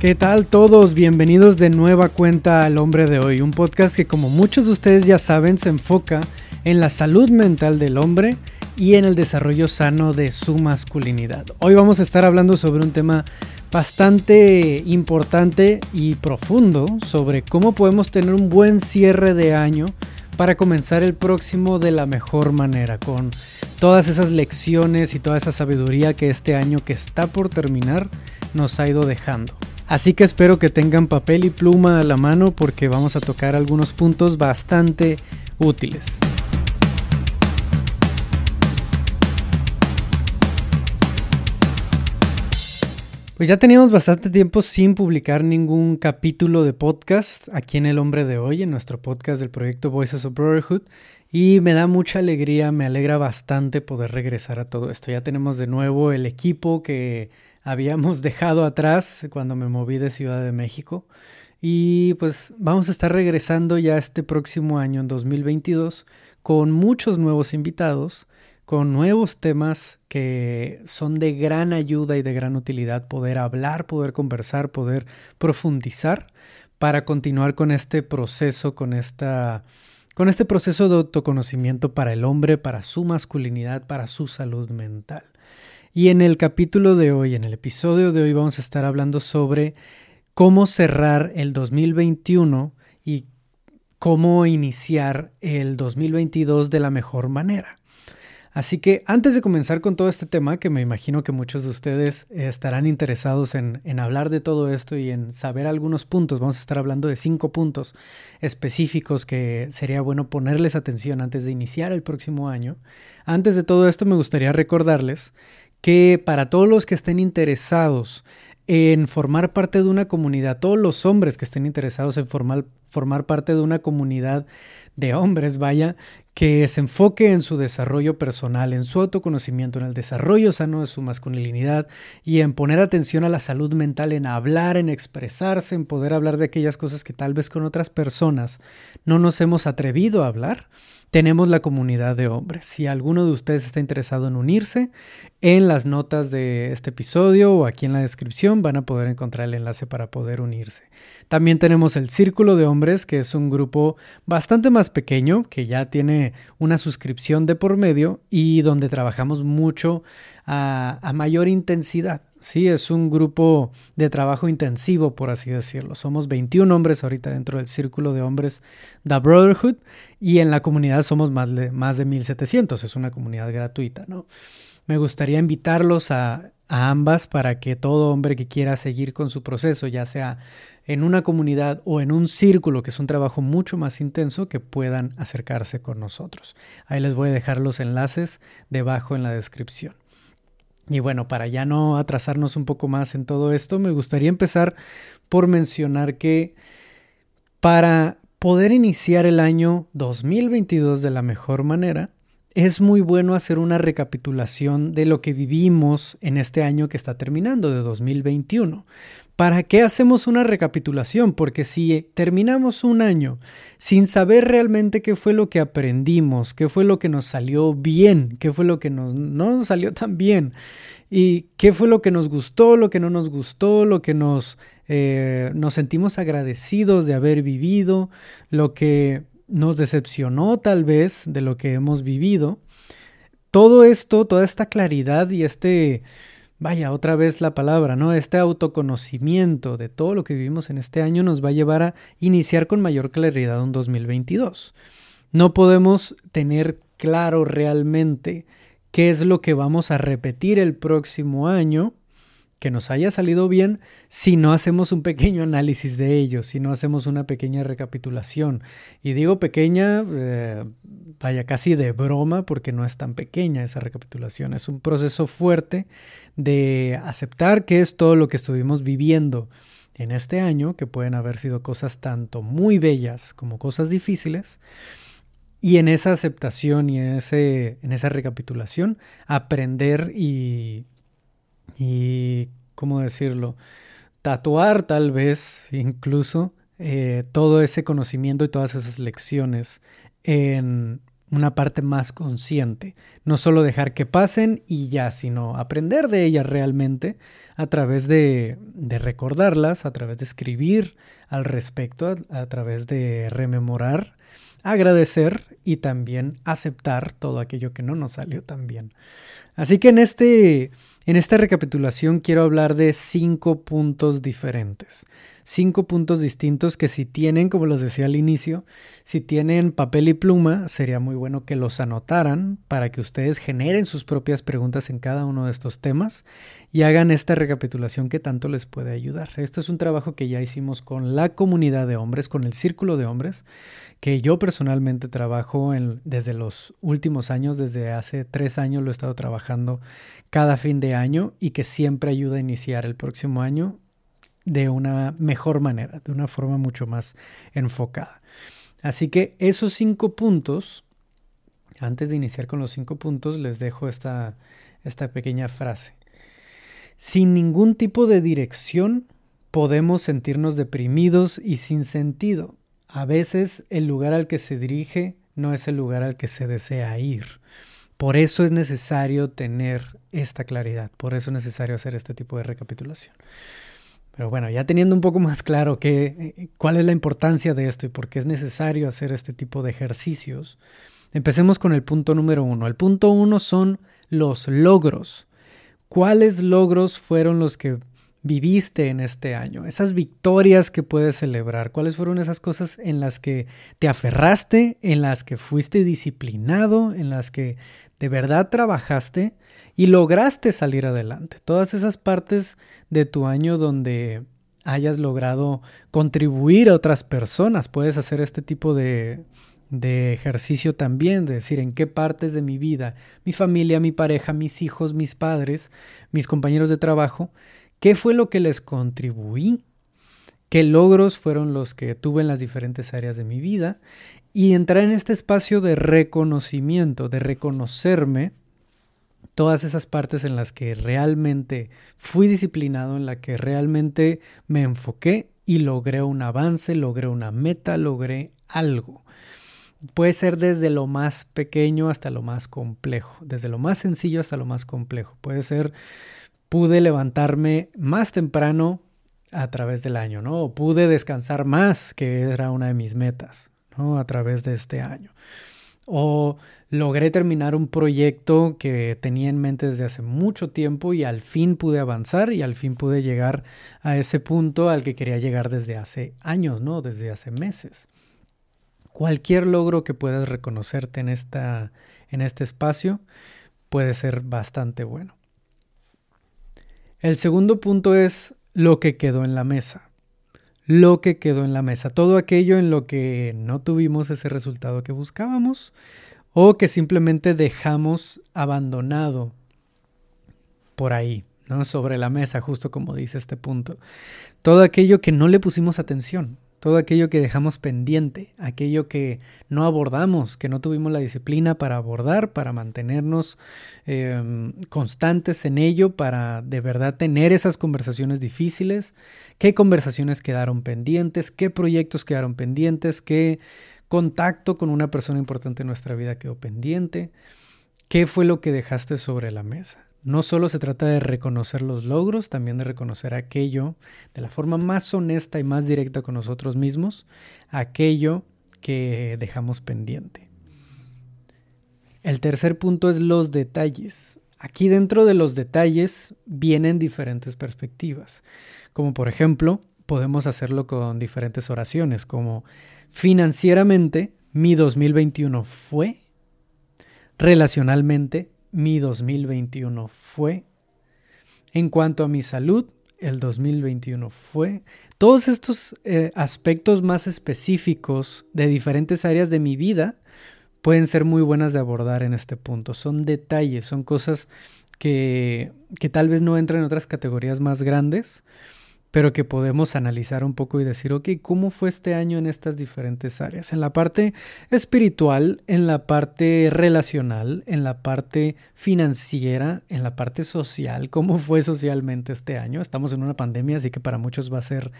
¿Qué tal todos? Bienvenidos de nueva cuenta al Hombre de Hoy, un podcast que como muchos de ustedes ya saben se enfoca en la salud mental del hombre y en el desarrollo sano de su masculinidad. Hoy vamos a estar hablando sobre un tema bastante importante y profundo sobre cómo podemos tener un buen cierre de año para comenzar el próximo de la mejor manera, con todas esas lecciones y toda esa sabiduría que este año que está por terminar nos ha ido dejando. Así que espero que tengan papel y pluma a la mano porque vamos a tocar algunos puntos bastante útiles. Pues ya teníamos bastante tiempo sin publicar ningún capítulo de podcast aquí en El Hombre de Hoy, en nuestro podcast del proyecto Voices of Brotherhood. Y me da mucha alegría, me alegra bastante poder regresar a todo esto. Ya tenemos de nuevo el equipo que habíamos dejado atrás cuando me moví de Ciudad de México. Y pues vamos a estar regresando ya este próximo año, en 2022, con muchos nuevos invitados, con nuevos temas que son de gran ayuda y de gran utilidad poder hablar, poder conversar, poder profundizar para continuar con este proceso, con esta con este proceso de autoconocimiento para el hombre, para su masculinidad, para su salud mental. Y en el capítulo de hoy, en el episodio de hoy, vamos a estar hablando sobre cómo cerrar el 2021 y cómo iniciar el 2022 de la mejor manera. Así que antes de comenzar con todo este tema, que me imagino que muchos de ustedes estarán interesados en, en, hablar de todo esto y en saber algunos puntos, vamos a estar hablando de cinco puntos específicos que sería bueno ponerles atención antes de iniciar el próximo año. Antes de todo esto, me gustaría recordarles que para todos los que estén interesados en formar parte de una comunidad, todos los hombres que estén interesados en formar, formar parte de una comunidad de hombres, vaya, que se enfoque en su desarrollo personal, en su autoconocimiento, en el desarrollo sano de su masculinidad y en poner atención a la salud mental, en hablar, en expresarse, en poder hablar de aquellas cosas que tal vez con otras personas no nos hemos atrevido a hablar tenemos la comunidad de hombres. Si alguno de ustedes está interesado en unirse, en las notas de este episodio o aquí en la descripción van a poder encontrar el enlace para poder unirse. También tenemos el Círculo de Hombres, que es un grupo bastante más pequeño, que ya tiene una suscripción de por medio y donde trabajamos mucho a, mayor intensidad. Sí, es un grupo de trabajo intensivo, por así decirlo. Somos 21 hombres ahorita dentro del círculo de hombres The Brotherhood y en la comunidad somos más de, más de 1700. Es una comunidad gratuita, ¿no? Me gustaría invitarlos a, a ambas para que todo hombre que quiera seguir con su proceso, ya sea en una comunidad o en un círculo, que es un trabajo mucho más intenso, que puedan acercarse con nosotros. Ahí les voy a dejar los enlaces debajo en la descripción. Y bueno, para ya no atrasarnos un poco más en todo esto, me gustaría empezar por mencionar que para poder iniciar el año 2022 de la mejor manera, es muy bueno hacer una recapitulación de lo que vivimos en este año que está terminando, de 2021. ¿Para qué hacemos una recapitulación? Porque si terminamos un año sin saber realmente qué fue lo que aprendimos, qué fue lo que nos salió bien, qué fue lo que no nos salió tan bien, y qué fue lo que nos gustó, lo que no nos gustó, lo que nos, eh, nos sentimos agradecidos de haber vivido, lo que nos decepcionó tal vez de lo que hemos vivido. Todo esto, toda esta claridad y este vaya, otra vez la palabra, ¿no? Este autoconocimiento de todo lo que vivimos en este año nos va a llevar a iniciar con mayor claridad un 2022. No podemos tener claro realmente qué es lo que vamos a repetir el próximo año que nos haya salido bien si no hacemos un pequeño análisis de ello, si no hacemos una pequeña recapitulación. Y digo pequeña, eh, vaya casi de broma, porque no es tan pequeña esa recapitulación. Es un proceso fuerte de aceptar que es todo lo que estuvimos viviendo en este año, que pueden haber sido cosas tanto muy bellas como cosas difíciles. Y en esa aceptación y en, ese, en esa recapitulación, aprender y y, ¿cómo decirlo? Tatuar tal vez incluso eh, todo ese conocimiento y todas esas lecciones en una parte más consciente. No solo dejar que pasen y ya, sino aprender de ellas realmente a través de, recordarlas, a través de escribir al respecto, a, a través de rememorar, agradecer y también aceptar todo aquello que no nos salió tan bien. Así que en, este, en esta recapitulación quiero hablar de cinco puntos diferentes cinco puntos distintos que si tienen, como los decía al inicio, si tienen papel y pluma, sería muy bueno que los anotaran para que ustedes generen sus propias preguntas en cada uno de estos temas y hagan esta recapitulación que tanto les puede ayudar. Este es un trabajo que ya hicimos con la comunidad de hombres, con el círculo de hombres, que yo personalmente trabajo en, desde los últimos años, desde hace tres años lo he estado trabajando cada fin de año y que siempre ayuda a iniciar el próximo año de una mejor manera, de una forma mucho más enfocada. Así que esos cinco puntos, antes de iniciar con los cinco puntos, les dejo esta, esta pequeña frase. Sin ningún tipo de dirección podemos sentirnos deprimidos y sin sentido. A veces el lugar al que se dirige no es el lugar al que se desea ir. Por eso es necesario tener esta claridad, por eso es necesario hacer este tipo de recapitulación. Pero bueno, ya teniendo un poco más claro que, eh, cuál es la importancia de esto y por qué es necesario hacer este tipo de ejercicios, empecemos con el punto número uno. El punto uno son los logros. ¿Cuáles logros fueron los que viviste en este año? Esas victorias que puedes celebrar. ¿Cuáles fueron esas cosas en las que te aferraste, en las que fuiste disciplinado, en las que de verdad trabajaste? Y lograste salir adelante. Todas esas partes de tu año donde hayas logrado contribuir a otras personas. Puedes hacer este tipo de, de ejercicio también, de decir en qué partes de mi vida, mi familia, mi pareja, mis hijos, mis padres, mis compañeros de trabajo, qué fue lo que les contribuí, qué logros fueron los que tuve en las diferentes áreas de mi vida y entrar en este espacio de reconocimiento, de reconocerme todas esas partes en las que realmente fui disciplinado, en la que realmente me enfoqué y logré un avance, logré una meta, logré algo. Puede ser desde lo más pequeño hasta lo más complejo, desde lo más sencillo hasta lo más complejo. Puede ser, pude levantarme más temprano a través del año, ¿no? O pude descansar más, que era una de mis metas, ¿no? A través de este año. O logré terminar un proyecto que tenía en mente desde hace mucho tiempo y al fin pude avanzar y al fin pude llegar a ese punto al que quería llegar desde hace años, ¿no? Desde hace meses. Cualquier logro que puedas reconocerte en, esta, en este espacio puede ser bastante bueno. El segundo punto es lo que quedó en la mesa. Lo que quedó en la mesa. Todo aquello en lo que no tuvimos ese resultado que buscábamos o que simplemente dejamos abandonado por ahí, ¿no? Sobre la mesa, justo como dice este punto. Todo aquello que no le pusimos atención, todo aquello que dejamos pendiente, aquello que no abordamos, que no tuvimos la disciplina para abordar, para mantenernos em, constantes en ello, para de verdad tener esas conversaciones difíciles, qué conversaciones quedaron pendientes, qué proyectos quedaron pendientes, qué contacto con una persona importante en nuestra vida quedó pendiente. ¿Qué fue lo que dejaste sobre la mesa? No solo se trata de reconocer los logros, también de reconocer aquello de la forma más honesta y más directa con nosotros mismos, aquello que dejamos pendiente. El tercer punto es los detalles. Aquí dentro de los detalles vienen diferentes perspectivas, como por ejemplo, podemos hacerlo con diferentes oraciones, como Financieramente, mi 2021 fue. Relacionalmente, mi 2021 fue. En cuanto a mi salud, el 2021 fue. Todos estos eh, aspectos más específicos de diferentes áreas de mi vida pueden ser muy buenas de abordar en este punto. Son detalles, son cosas que, que tal vez no entran en otras categorías más grandes, pero que podemos analizar un poco y decir, ok, ¿cómo fue este año en estas diferentes áreas? En la parte espiritual, en la parte relacional, en la parte financiera, en la parte social, ¿cómo fue socialmente este año? Estamos en una pandemia, así que para muchos va a ser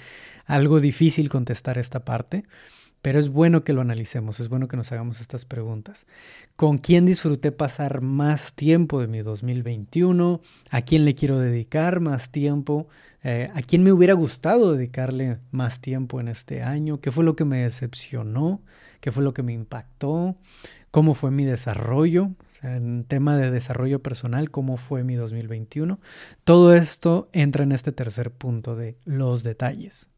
algo difícil contestar esta parte, pero es bueno que lo analicemos, es bueno que nos hagamos estas preguntas. ¿Con quién disfruté pasar más tiempo de mi 2021? ¿A quién le quiero dedicar más tiempo? Eh, ¿A quién me hubiera gustado dedicarle más tiempo en este año? ¿Qué fue lo que me decepcionó? ¿Qué fue lo que me impactó? ¿Cómo fue mi desarrollo? en tema de desarrollo personal, ¿cómo fue mi 2021? Todo esto entra en este tercer punto de los detalles.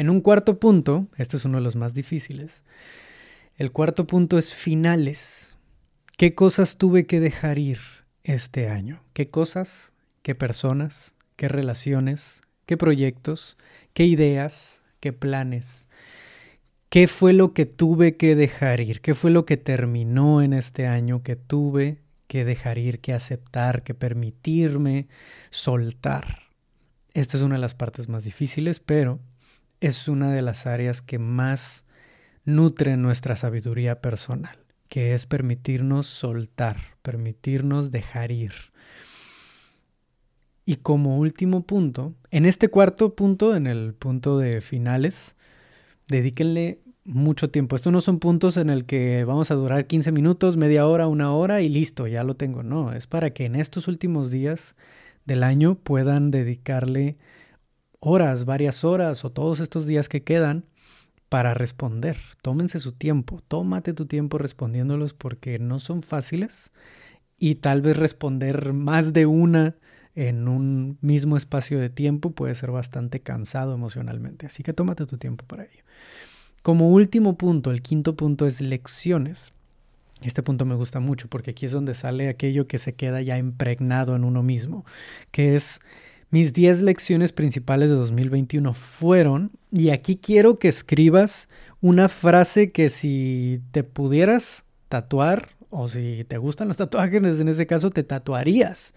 En un cuarto punto, este es uno de los más difíciles, el cuarto punto es finales. ¿Qué cosas tuve que dejar ir este año? ¿Qué cosas? ¿Qué personas? ¿Qué relaciones? ¿Qué proyectos? ¿Qué ideas? ¿Qué planes? ¿Qué fue lo que tuve que dejar ir? ¿Qué fue lo que terminó en este año que tuve que dejar ir, que aceptar, que permitirme soltar? Esta es una de las partes más difíciles, pero es una de las áreas que más nutre nuestra sabiduría personal, que es permitirnos soltar, permitirnos dejar ir. Y como último punto, en este cuarto punto, en el punto de finales, dedíquenle mucho tiempo. Estos no son puntos en el que vamos a durar 15 minutos, media hora, una hora y listo, ya lo tengo. No, es para que en estos últimos días del año puedan dedicarle horas, varias horas o todos estos días que quedan para responder. Tómense su tiempo, tómate tu tiempo respondiéndolos porque no son fáciles y tal vez responder más de una en un mismo espacio de tiempo puede ser bastante cansado emocionalmente. Así que tómate tu tiempo para ello. Como último punto, el quinto punto es lecciones. Este punto me gusta mucho porque aquí es donde sale aquello que se queda ya impregnado en uno mismo, que es mis 10 lecciones principales de 2021 fueron, y aquí quiero que escribas una frase que si te pudieras tatuar, o si te gustan los tatuajes, en ese caso te tatuarías.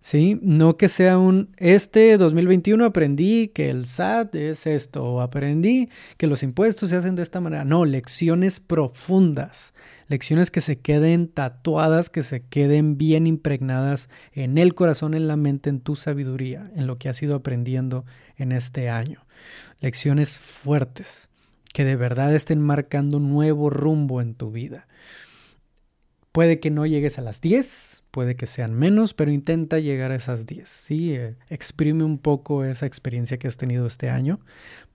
¿Sí? No que sea un, este 2021 aprendí que el SAT es esto, o aprendí que los impuestos se hacen de esta manera. No, lecciones profundas, lecciones que se queden tatuadas, que se queden bien impregnadas en el corazón, en la mente, en tu sabiduría, en lo que has ido aprendiendo en este año. Lecciones fuertes que de verdad estén marcando un nuevo rumbo en tu vida. Puede que no llegues a las 10, puede que sean menos, pero intenta llegar a esas 10. ¿sí? Eh, exprime un poco esa experiencia que has tenido este año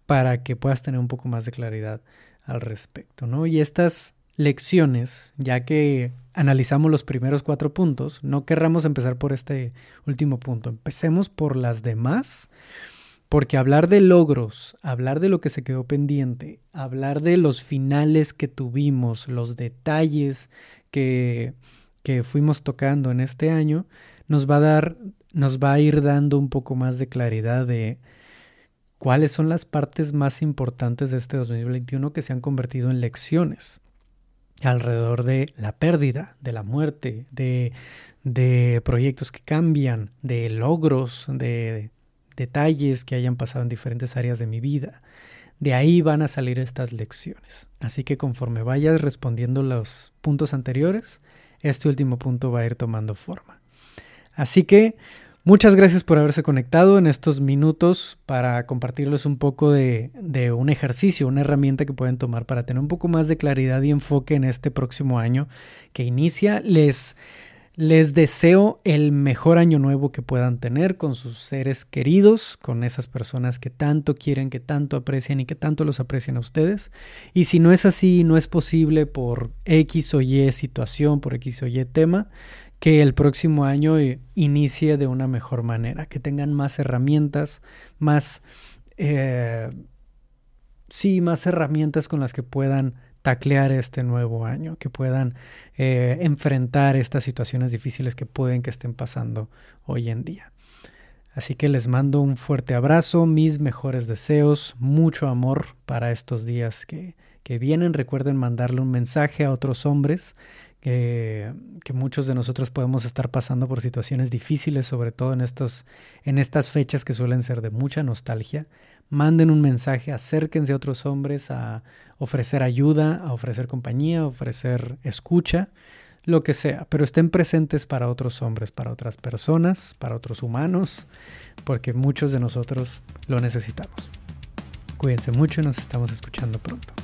para que puedas tener un poco más de claridad al respecto. ¿no? Y estas lecciones, ya que analizamos los primeros cuatro puntos, no querramos empezar por este último punto. Empecemos por las demás, porque hablar de logros, hablar de lo que se quedó pendiente, hablar de los finales que tuvimos, los detalles que, que fuimos tocando en este año, nos va a dar, nos va a ir dando un poco más de claridad de cuáles son las partes más importantes de este 2021 que se han convertido en lecciones alrededor de la pérdida, de la muerte, de, de proyectos que cambian, de logros, de detalles que hayan pasado en diferentes áreas de mi vida. De ahí van a salir estas lecciones. Así que conforme vayas respondiendo los puntos anteriores, este último punto va a ir tomando forma. Así que Muchas gracias por haberse conectado en estos minutos para compartirles un poco de, un ejercicio, una herramienta que pueden tomar para tener un poco más de claridad y enfoque en este próximo año que inicia. Les, les deseo el mejor año nuevo que puedan tener con sus seres queridos, con esas personas que tanto quieren, que tanto aprecian y que tanto los aprecian a ustedes. Y si no es así, no es posible por X o Y situación, por X o Y tema, que el próximo año eh, inicie de una mejor manera, que tengan más herramientas, más, eh, sí, más herramientas con las que puedan taclear este nuevo año, que puedan eh, enfrentar estas situaciones difíciles que pueden que estén pasando hoy en día. Así que les mando un fuerte abrazo, mis mejores deseos, mucho amor para estos días que, que vienen. Recuerden mandarle un mensaje a otros hombres que, muchos de nosotros podemos estar pasando por situaciones difíciles, sobre todo en, estos, en estas fechas que suelen ser de mucha nostalgia. Manden un mensaje, acérquense a otros hombres a ofrecer ayuda, a ofrecer compañía, a ofrecer escucha, lo que sea, pero estén presentes para otros hombres, para otras personas, para otros humanos, porque muchos de nosotros lo necesitamos. Cuídense mucho y nos estamos escuchando pronto.